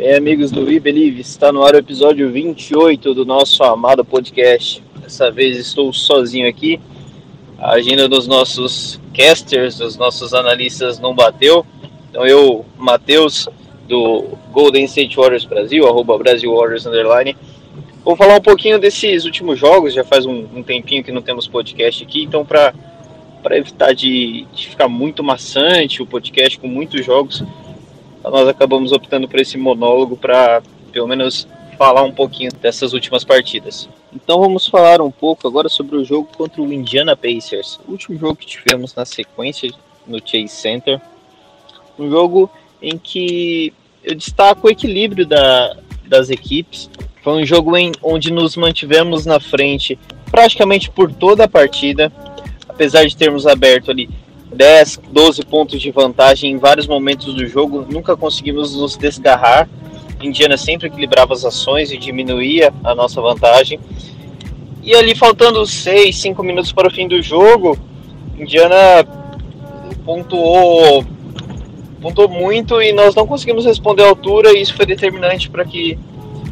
Bem, amigos do We Believe, está no ar o episódio 28 do nosso amado podcast. Dessa vez estou sozinho aqui. A agenda dos nossos casters, dos nossos analistas não bateu. Então eu, Matheus, do Golden State Warriors Brasil, arroba Brasil Warriors Underline, vou falar um pouquinho desses últimos jogos. Já faz um, um tempinho que não temos podcast aqui, então para para evitar de, de ficar muito maçante o podcast com muitos jogos, nós acabamos optando por esse monólogo para pelo menos falar um pouquinho dessas últimas partidas. Então vamos falar um pouco agora sobre o jogo contra o Indiana Pacers, o último jogo que tivemos na sequência no Chase Center, um jogo em que eu destaco o equilíbrio da, das equipes. Foi um jogo em, onde nos mantivemos na frente praticamente por toda a partida, apesar de termos aberto ali 10, 12 pontos de vantagem em vários momentos do jogo, nunca conseguimos nos desgarrar. Indiana sempre equilibrava as ações e diminuía a nossa vantagem. E ali, faltando 6, 5 minutos para o fim do jogo, Indiana pontuou, pontuou muito e nós não conseguimos responder à altura, e isso foi determinante para que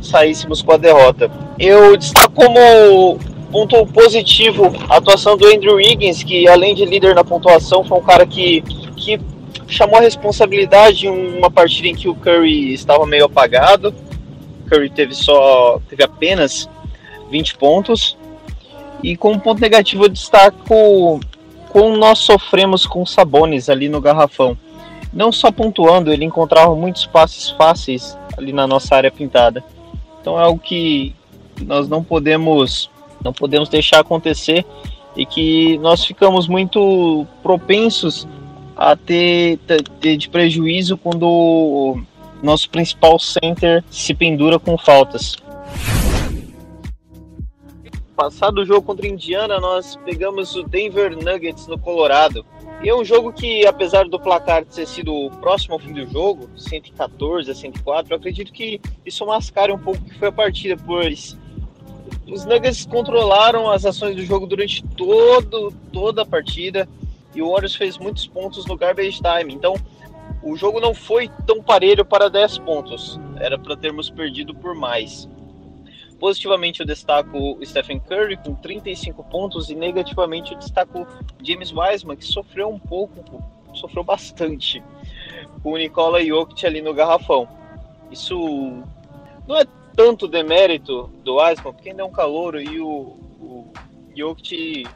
saíssemos com a derrota. Eu destaco como ponto positivo a atuação do Andrew Wiggins, que além de líder na pontuação, foi um cara que, que chamou a responsabilidade em uma partida em que o Curry estava meio apagado. O Curry teve só teve apenas 20 pontos. E como ponto negativo eu destaco como nós sofremos com Sabones ali no garrafão. Não só pontuando, ele encontrava muitos passes fáceis ali na nossa área pintada. Então é algo que nós não podemos não podemos deixar acontecer e que nós ficamos muito propensos a ter, ter de prejuízo quando o nosso principal center se pendura com faltas. Passado o jogo contra Indiana, nós pegamos o Denver Nuggets no Colorado. E é um jogo que, apesar do placar ter sido próximo ao fim do jogo, 114 a 104, eu acredito que isso mascara um pouco que foi a partida, pois os Nuggets controlaram as ações do jogo durante todo, toda a partida e o Warriors fez muitos pontos no garbage time. Então, o jogo não foi tão parelho para 10 pontos. Era para termos perdido por mais. Positivamente eu destaco o Stephen Curry com 35 pontos e negativamente eu destaco James Wiseman que sofreu um pouco, sofreu bastante com o Nikola Jokic ali no garrafão. Isso não é tanto demérito do Wiseman, porque ainda é um calouro e o, o Jokic,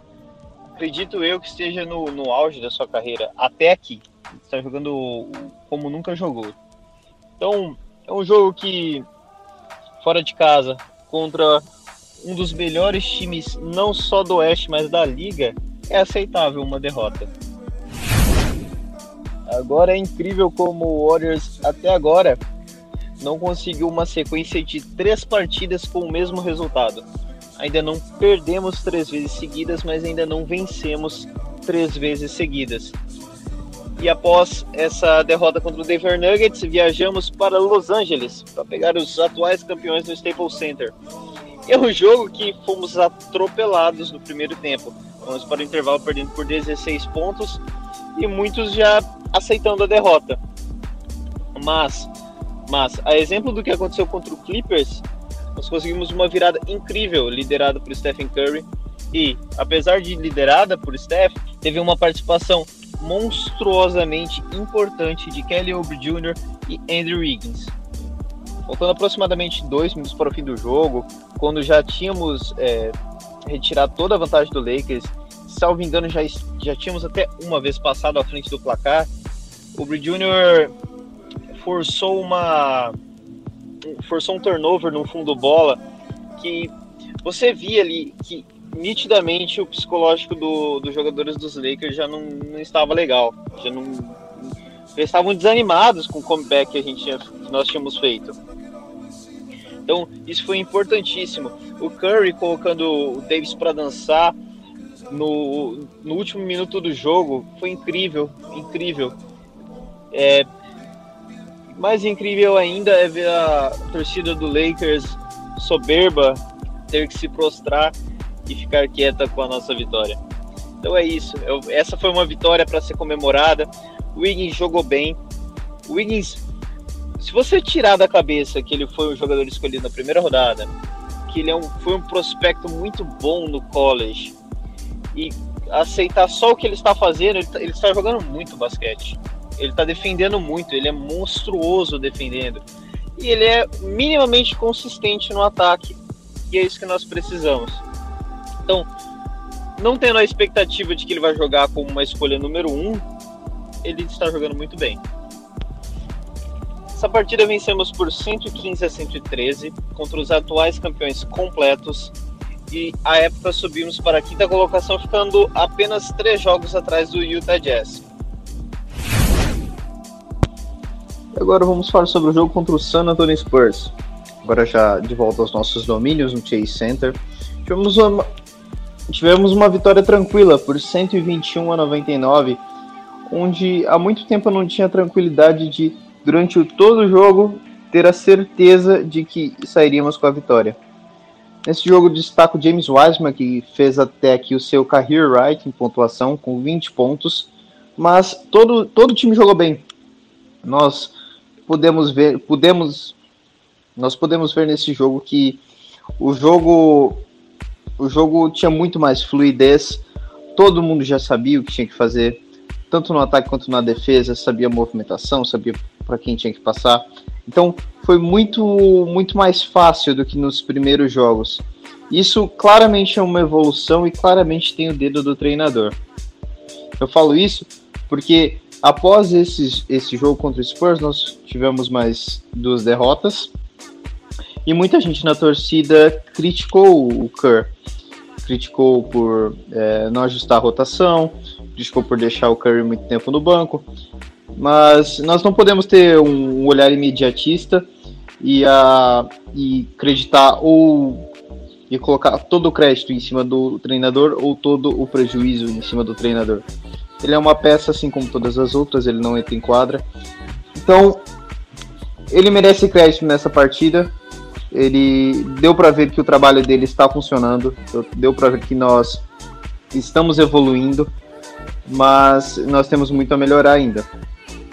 acredito eu que esteja no, no auge da sua carreira até aqui. Está jogando como nunca jogou. Então, é um jogo que, fora de casa, contra um dos melhores times, não só do Oeste, mas da Liga, é aceitável uma derrota. Agora é incrível como o Warriors, até agora, não conseguiu uma sequência de três partidas com o mesmo resultado. Ainda não perdemos três vezes seguidas, mas ainda não vencemos três vezes seguidas. E após essa derrota contra o Denver Nuggets, viajamos para Los Angeles para pegar os atuais campeões no Staples Center. É um jogo que fomos atropelados no primeiro tempo. Vamos para o intervalo perdendo por 16 pontos e muitos já aceitando a derrota. Mas mas, a exemplo do que aconteceu contra o Clippers, nós conseguimos uma virada incrível, liderada por Stephen Curry. E, apesar de liderada por Steph, teve uma participação monstruosamente importante de Kelly Oubre Jr. e Andrew Wiggins. Faltando aproximadamente dois minutos para o fim do jogo, quando já tínhamos é, retirado toda a vantagem do Lakers, salvo engano, já, já tínhamos até uma vez passado à frente do placar, o Jr forçou uma forçou um turnover no fundo bola que você via ali que nitidamente o psicológico do, dos jogadores dos Lakers já não, não estava legal, já não Eles estavam desanimados com o comeback que, a gente tinha, que nós tínhamos feito. Então, isso foi importantíssimo. O Curry colocando o Davis para dançar no, no último minuto do jogo foi incrível, incrível. É, mais incrível ainda é ver a torcida do Lakers soberba ter que se prostrar e ficar quieta com a nossa vitória. Então é isso. Eu, essa foi uma vitória para ser comemorada. O Wiggins jogou bem. O Wiggins, se você tirar da cabeça que ele foi um jogador escolhido na primeira rodada, que ele é um, foi um prospecto muito bom no college e aceitar só o que ele está fazendo, ele, tá, ele está jogando muito basquete. Ele está defendendo muito, ele é monstruoso defendendo. E ele é minimamente consistente no ataque. E é isso que nós precisamos. Então, não tendo a expectativa de que ele vai jogar como uma escolha número um, ele está jogando muito bem. Essa partida vencemos por 115 a 113 contra os atuais campeões completos e à época subimos para a quinta colocação, ficando apenas três jogos atrás do Utah Jazz. Agora vamos falar sobre o jogo contra o San Antonio Spurs. Agora já de volta aos nossos domínios no Chase Center. Tivemos uma, tivemos uma vitória tranquila por 121 a 99, onde há muito tempo eu não tinha tranquilidade de, durante todo o jogo, ter a certeza de que sairíamos com a vitória. Nesse jogo destaco James Wiseman, que fez até aqui o seu career right em pontuação, com 20 pontos, mas todo, todo o time jogou bem. Nós podemos ver, podemos, nós podemos ver nesse jogo que o jogo o jogo tinha muito mais fluidez, todo mundo já sabia o que tinha que fazer, tanto no ataque quanto na defesa, sabia a movimentação, sabia para quem tinha que passar. Então foi muito, muito mais fácil do que nos primeiros jogos. Isso claramente é uma evolução e claramente tem o dedo do treinador. Eu falo isso porque após esse, esse jogo contra o Spurs, nós tivemos mais duas derrotas. E muita gente na torcida criticou o Kerr. Criticou por é, não ajustar a rotação, criticou por deixar o Curry muito tempo no banco. Mas nós não podemos ter um olhar imediatista e, a, e acreditar ou e colocar todo o crédito em cima do treinador ou todo o prejuízo em cima do treinador. Ele é uma peça assim como todas as outras, ele não entra em quadra. Então, ele merece crédito nessa partida. Ele deu para ver que o trabalho dele está funcionando, deu para ver que nós estamos evoluindo, mas nós temos muito a melhorar ainda.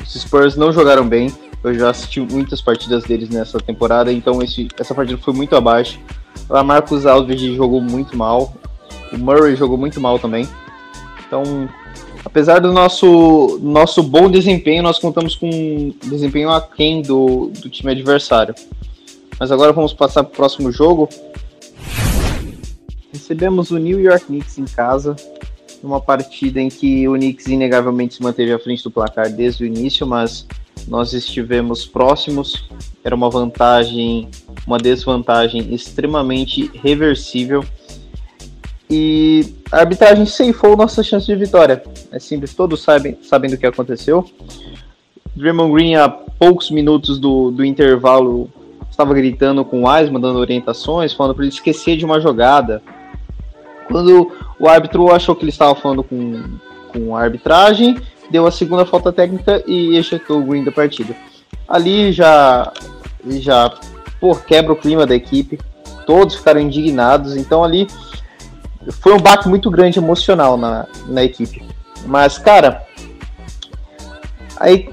Os Spurs não jogaram bem. Eu já assisti muitas partidas deles nessa temporada, então esse, essa partida foi muito abaixo. O Marcos Alves jogou muito mal. O Murray jogou muito mal também. Então, apesar do nosso, nosso bom desempenho, nós contamos com um desempenho aquém do, do time adversário. Mas agora vamos passar para o próximo jogo. Recebemos o New York Knicks em casa numa partida em que o Knicks inegavelmente se manteve à frente do placar desde o início, mas nós estivemos próximos. Era uma vantagem, uma desvantagem extremamente reversível. E a arbitragem ceifou nossa chance de vitória. É simples, todos sabem, sabem do que aconteceu. Draymond Green, há poucos minutos do, do intervalo, estava gritando com o Wiseman, dando orientações, falando para ele esquecer de uma jogada. Quando o árbitro achou que ele estava falando com, com a arbitragem, deu a segunda falta técnica e ejetou o Green da partida. Ali já, já pô, quebra o clima da equipe, todos ficaram indignados, então ali foi um baque muito grande emocional na, na equipe. Mas, cara, aí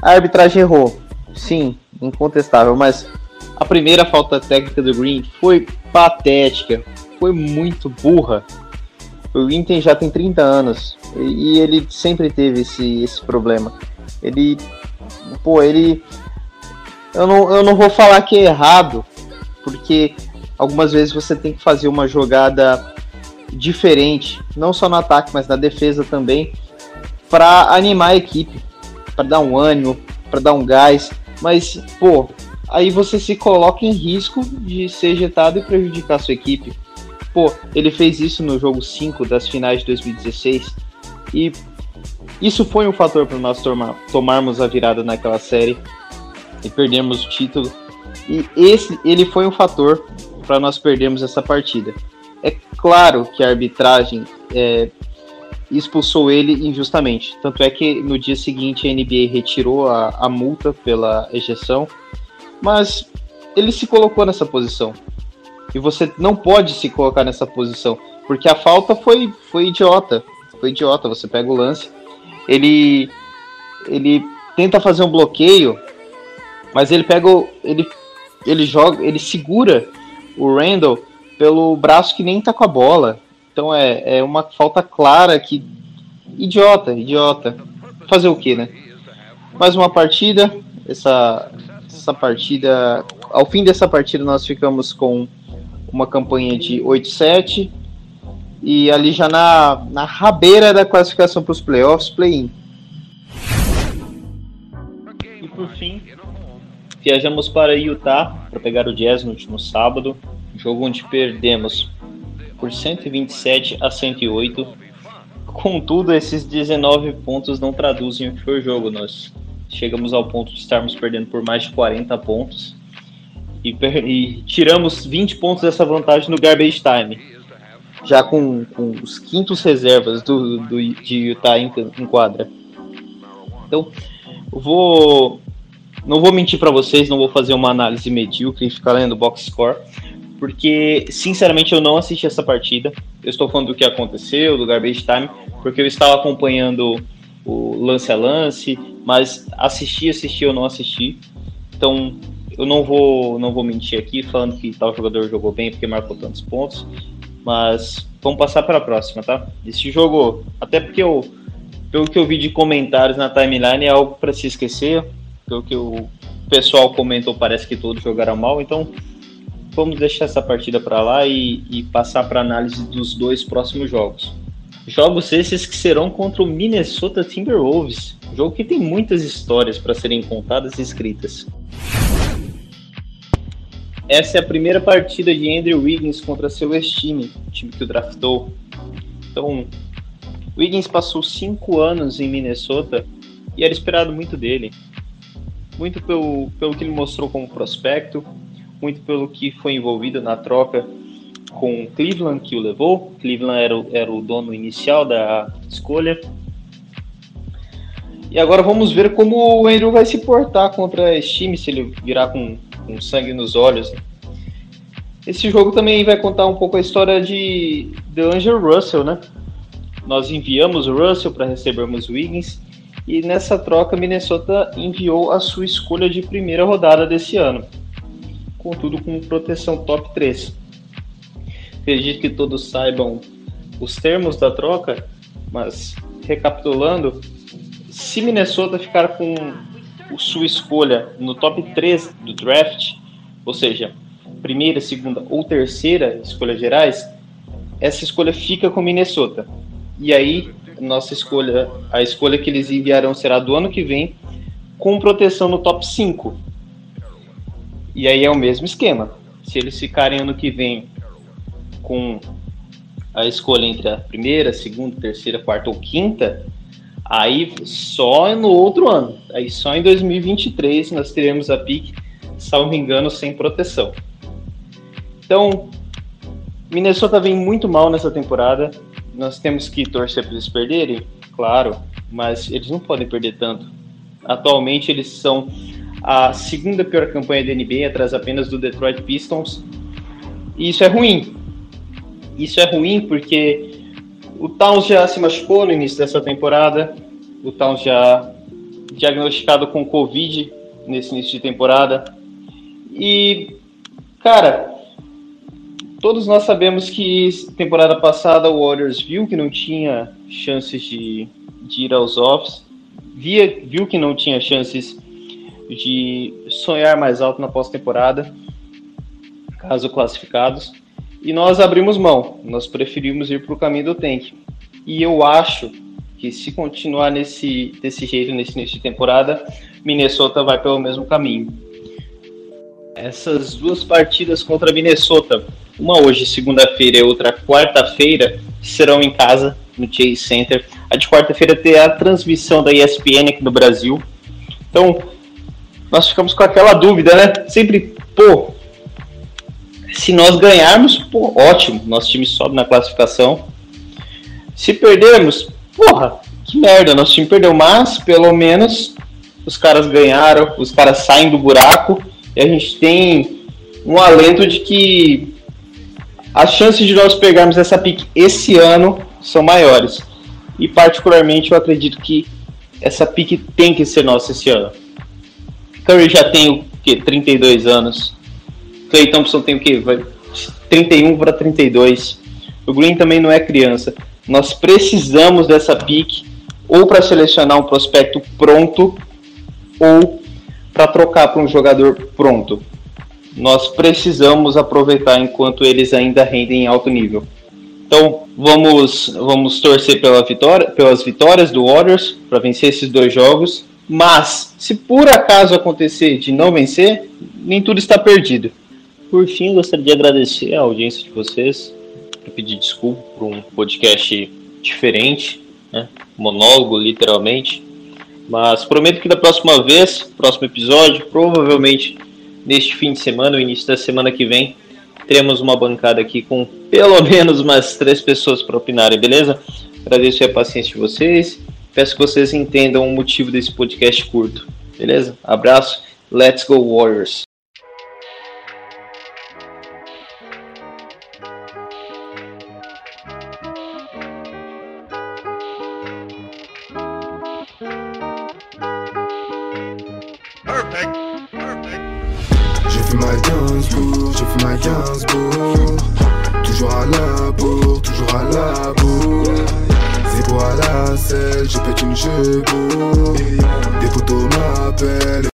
a arbitragem errou, sim, incontestável, mas a primeira falta técnica do Green foi patética, foi muito burra. O Inter já tem 30 anos e ele sempre teve esse, esse problema. Ele, pô, ele. Eu não, eu não vou falar que é errado, porque algumas vezes você tem que fazer uma jogada diferente, não só no ataque, mas na defesa também, para animar a equipe, para dar um ânimo, para dar um gás. Mas, pô, aí você se coloca em risco de ser ejetado e prejudicar a sua equipe. Pô, ele fez isso no jogo 5 das finais de 2016 e Isso foi um fator para nós tomar, tomarmos a virada naquela série e perdermos o título. E esse ele foi um fator para nós perdermos essa partida. É claro que a arbitragem é, expulsou ele injustamente. Tanto é que no dia seguinte a NBA retirou a, a multa pela ejeção, mas ele se colocou nessa posição. E você não pode se colocar nessa posição, porque a falta foi, foi idiota. Foi idiota. Você pega o lance, ele ele tenta fazer um bloqueio, mas ele pega o, ele ele joga, ele segura o Randall pelo braço que nem tá com a bola. Então é, é uma falta clara que. Idiota, idiota. Fazer o que, né? Mais uma partida. Essa, essa partida. Ao fim dessa partida, nós ficamos com uma campanha de 8-7. E ali já na, na rabeira da classificação para os playoffs, play-in. E por fim, viajamos para Utah para pegar o Jazz no último sábado. Jogo onde perdemos por 127 a 108. Contudo, esses 19 pontos não traduzem o que foi o jogo. Nós chegamos ao ponto de estarmos perdendo por mais de 40 pontos e, e tiramos 20 pontos dessa vantagem no garbage time. Já com, com os quintos reservas do, do, de Utah em, em quadra. Então, vou. Não vou mentir para vocês, não vou fazer uma análise medíocre e ficar lendo box score porque sinceramente eu não assisti essa partida. Eu estou falando do que aconteceu, do garbage time, porque eu estava acompanhando o lance a lance, mas assistir, assistir eu não assisti. Então eu não vou, não vou mentir aqui falando que tal jogador jogou bem porque marcou tantos pontos, mas vamos passar para a próxima, tá? Esse jogo, até porque eu, pelo que eu vi de comentários na timeline, é algo para se esquecer. Pelo que o pessoal comentou, parece que todos jogaram mal, então vamos deixar essa partida para lá e, e passar para análise dos dois próximos jogos. Jogos esses que serão contra o Minnesota Timberwolves, jogo que tem muitas histórias para serem contadas e escritas. Essa é a primeira partida de Andrew Wiggins contra seu ex-time, time que o draftou. Então, Wiggins passou cinco anos em Minnesota e era esperado muito dele. Muito pelo, pelo que ele mostrou como prospecto, muito pelo que foi envolvido na troca com Cleveland que o levou. Cleveland era o, era o dono inicial da escolha. E agora vamos ver como o Andrew vai se portar contra esse time, se ele virar com, com sangue nos olhos. Esse jogo também vai contar um pouco a história de, de Angel Russell, né? Nós enviamos o Russell para recebermos Wiggins e nessa troca Minnesota enviou a sua escolha de primeira rodada desse ano contudo com proteção top 3. Acredito que todos saibam os termos da troca, mas recapitulando, se Minnesota ficar com sua escolha no top 3 do draft, ou seja, primeira, segunda ou terceira escolha gerais, essa escolha fica com Minnesota. E aí, nossa escolha, a escolha que eles enviarão será do ano que vem, com proteção no top 5. E aí é o mesmo esquema. Se eles ficarem ano que vem com a escolha entre a primeira, segunda, terceira, quarta ou quinta, aí só no outro ano, aí só em 2023 nós teremos a pique, salvo engano, sem proteção. Então, Minnesota vem muito mal nessa temporada. Nós temos que torcer para eles perderem, claro, mas eles não podem perder tanto. Atualmente eles são a segunda pior campanha da NBA, atrás apenas do Detroit Pistons. E isso é ruim. Isso é ruim porque o Towns já se machucou no início dessa temporada. O Towns já diagnosticado com Covid nesse início de temporada. E, cara, todos nós sabemos que temporada passada o Warriors viu que não tinha chances de, de ir aos offs, via, viu que não tinha chances de sonhar mais alto na pós-temporada, caso classificados, e nós abrimos mão, nós preferimos ir para o caminho do tank. E eu acho que se continuar nesse desse jeito nesse início de temporada, Minnesota vai pelo mesmo caminho. Essas duas partidas contra Minnesota, uma hoje segunda-feira e outra quarta-feira, serão em casa no Chase Center. a de quarta-feira ter a transmissão da ESPN aqui no Brasil. Então, nós ficamos com aquela dúvida, né? Sempre, pô, se nós ganharmos, pô, ótimo, nosso time sobe na classificação. Se perdermos, porra, que merda, nosso time perdeu, mas pelo menos os caras ganharam, os caras saem do buraco e a gente tem um alento de que as chances de nós pegarmos essa pique esse ano são maiores. E particularmente eu acredito que essa pique tem que ser nossa esse ano. Curry já tem o que 32 anos. Clay Thompson tem o que vai 31 para 32. O Green também não é criança. Nós precisamos dessa pique ou para selecionar um prospecto pronto ou para trocar para um jogador pronto. Nós precisamos aproveitar enquanto eles ainda rendem em alto nível. Então vamos, vamos torcer pela vitória, pelas vitórias do Warriors para vencer esses dois jogos. Mas se por acaso acontecer de não vencer, nem tudo está perdido. Por fim, gostaria de agradecer a audiência de vocês, pedir desculpa por um podcast diferente, né? monólogo literalmente. Mas prometo que da próxima vez, próximo episódio, provavelmente neste fim de semana, ou início da semana que vem, teremos uma bancada aqui com pelo menos umas três pessoas para opinarem, beleza? Agradeço a paciência de vocês. Peço que vocês entendam o motivo desse podcast curto, beleza? Abraço, let's go Warriors! Toujours Chicago. Des photos m'appellent.